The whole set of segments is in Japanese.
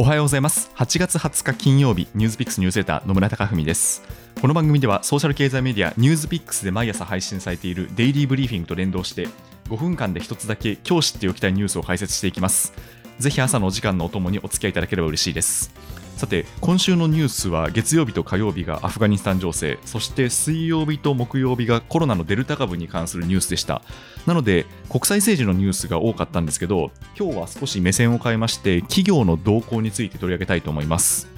おはようございます。8月20日金曜日ニュースピックスニュースレター野村貴文です。この番組ではソーシャル経済メディアニュースピックスで毎朝配信されているデイリーブリーフィングと連動して5分間で一つだけ今日知っておきたいニュースを解説していきます。ぜひ朝のお時間のお供にお付き合いいただければ嬉しいです。さて今週のニュースは月曜日と火曜日がアフガニスタン情勢そして水曜日と木曜日がコロナのデルタ株に関するニュースでしたなので国際政治のニュースが多かったんですけど今日は少し目線を変えまして企業の動向について取り上げたいと思います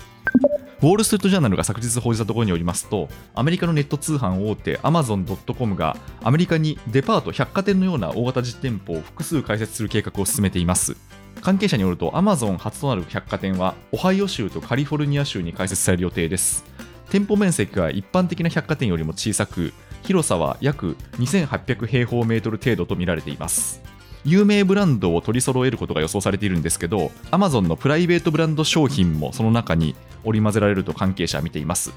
ウォール・ストリート・ジャーナルが昨日報じたところによりますと、アメリカのネット通販大手 Amazon.com がアメリカにデパート、百貨店のような大型実店舗を複数開設する計画を進めています。関係者によると、アマゾン初となる百貨店は、オハイオ州とカリフォルニア州に開設される予定です。店舗面積が一般的な百貨店よりも小さく、広さは約2800平方メートル程度とみられています。有名ブランドを取り揃えることが予想されているんですけど、アマゾンのプライベートブランド商品もその中に織り交ぜられると関係者は見ています。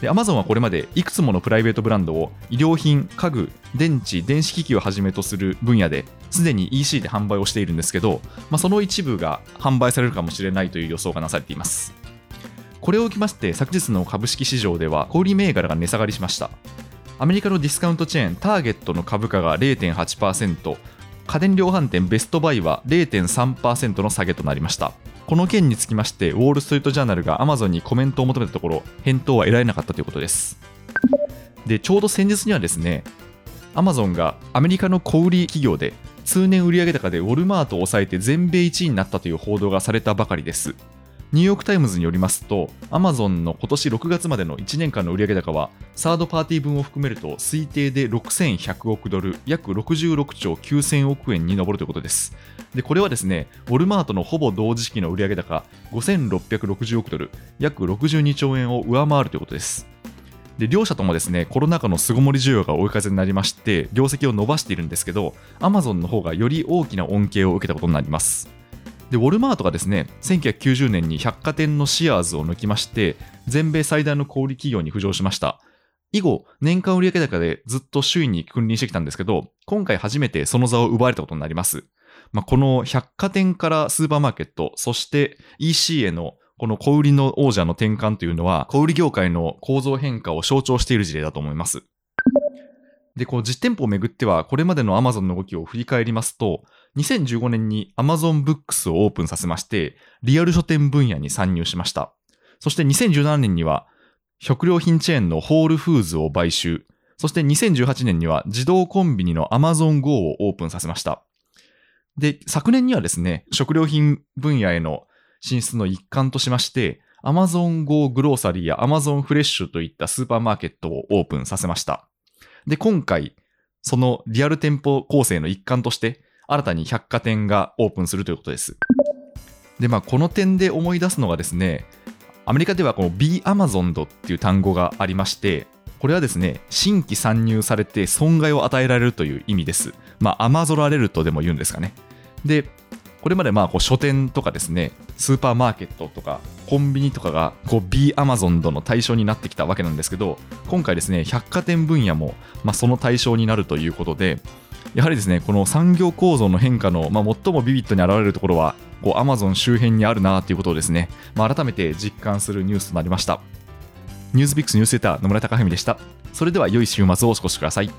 で Amazon はこれまでいくつものプライベートブランドを衣料品、家具、電池、電子機器をはじめとする分野ですでに EC で販売をしているんですけど、まあ、その一部が販売されるかもしれないという予想がなされています。これを受けまして昨日の株式市場では小売銘柄が値下がりしました。アメリカのディスカウントチェーンターゲットの株価が0.8%家電量販店ベストバイは0.3%の下げとなりましたこの件につきましてウォール・ストリート・ジャーナルが Amazon にコメントを求めたところ返答は得られなかったということです。でちょうど先日にはですね Amazon がアメリカの小売企業で通年売上高でウォルマートを抑えて全米1位になったという報道がされたばかりです。ニューヨーク・タイムズによりますと、アマゾンの今年6月までの1年間の売上高は、サードパーティー分を含めると推定で6100億ドル、約66兆9000億円に上るということです。で、これはですね、ウォルマートのほぼ同時期の売上高5660億ドル、約62兆円を上回るということです。で両社ともですねコロナ禍の巣ごもり需要が追い風になりまして業績を伸ばしているんですけどアマゾンの方がより大きな恩恵を受けたことになりますでウォルマートがですね1990年に百貨店のシアーズを抜きまして全米最大の小売企業に浮上しました。以後年間売上高でずっと首位に君臨してきたんですけど今回初めてその座を奪われたことになります、まあ、この百貨店からスーパーマーケットそして EC へのこの小売りの王者の転換というのは小売業界の構造変化を象徴している事例だと思います。で、こう実店舗をめぐっては、これまでの Amazon の動きを振り返りますと、2015年に Amazon Books をオープンさせまして、リアル書店分野に参入しました。そして2017年には、食料品チェーンのホールフーズを買収。そして2018年には自動コンビニの Amazon Go をオープンさせました。で、昨年にはですね、食料品分野への進出の一環としまして、Amazon Go グローサリーや Amazon フレッシュといったスーパーマーケットをオープンさせました。で、今回、そのリアル店舗構成の一環として、新たに百貨店がオープンするということです。で、まあ、この点で思い出すのがですね、アメリカではこの Be Amazon っていう単語がありまして、これはですね、新規参入されて損害を与えられるという意味です。まあ、アマゾラレルとでも言うんですかね。で、これまでまあこう書店とかですね、スーパーマーケットとかコンビニとかがこう B アマゾンとの対象になってきたわけなんですけど、今回ですね、百貨店分野もまあその対象になるということで、やはりですね、この産業構造の変化の、まあ、最もビビッドに現れるところは、こう、アマゾン周辺にあるなということをですね、まあ、改めて実感するニュースとなりました。ニュースビックスニュースレター野村貴文でした。それでは良い週末をお過ごしください。